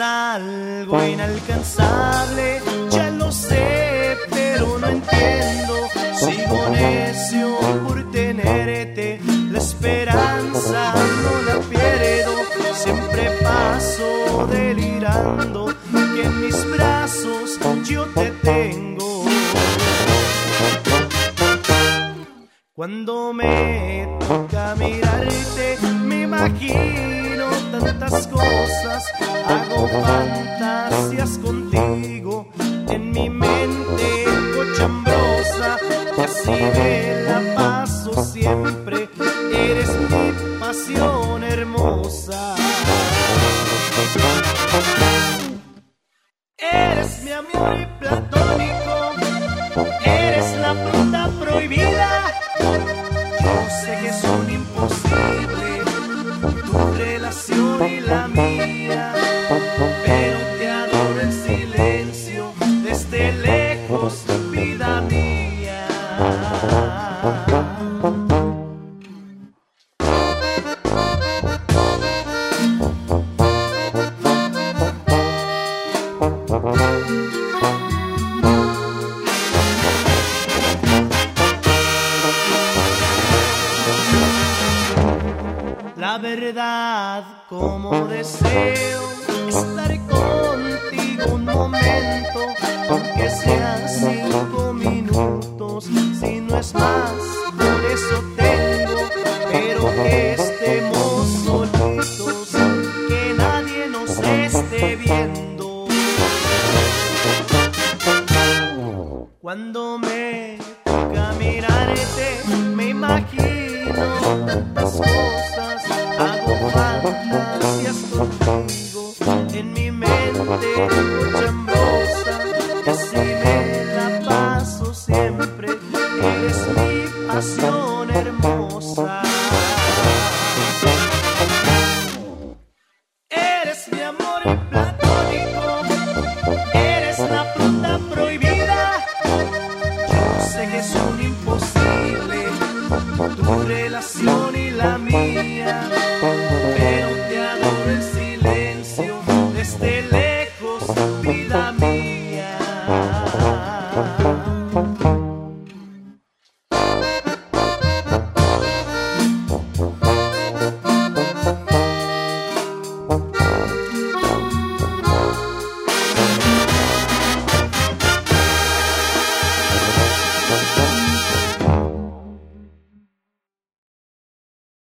Algo inalcanzable, ya lo sé, pero no entiendo. Sigo necio por tenerte, la esperanza no la pierdo. Siempre paso delirando que en mis brazos yo te tengo. Cuando me toca mirarte, me imagino tantas cosas, hago fantasías contigo en mi mente cochambrosa, y así me la paso siempre, eres mi pasión hermosa. Eres mi amor platónico, eres la fruta prohibida. Yo sé que es un imposible tu relación silencio desde lejos, vida mía. La verdad, como deseo estar contigo un momento, aunque sean cinco minutos, si no es más, por eso tengo, pero que estemos solitos, que nadie nos esté viendo. Cuando me toca mirarte, me imagino tantas cosas, hermosa. Eres mi amor platónico, eres la fruta prohibida. Yo sé que son imposible tu relación y la mía, pero te adoro en silencio desde lejos, vida mía.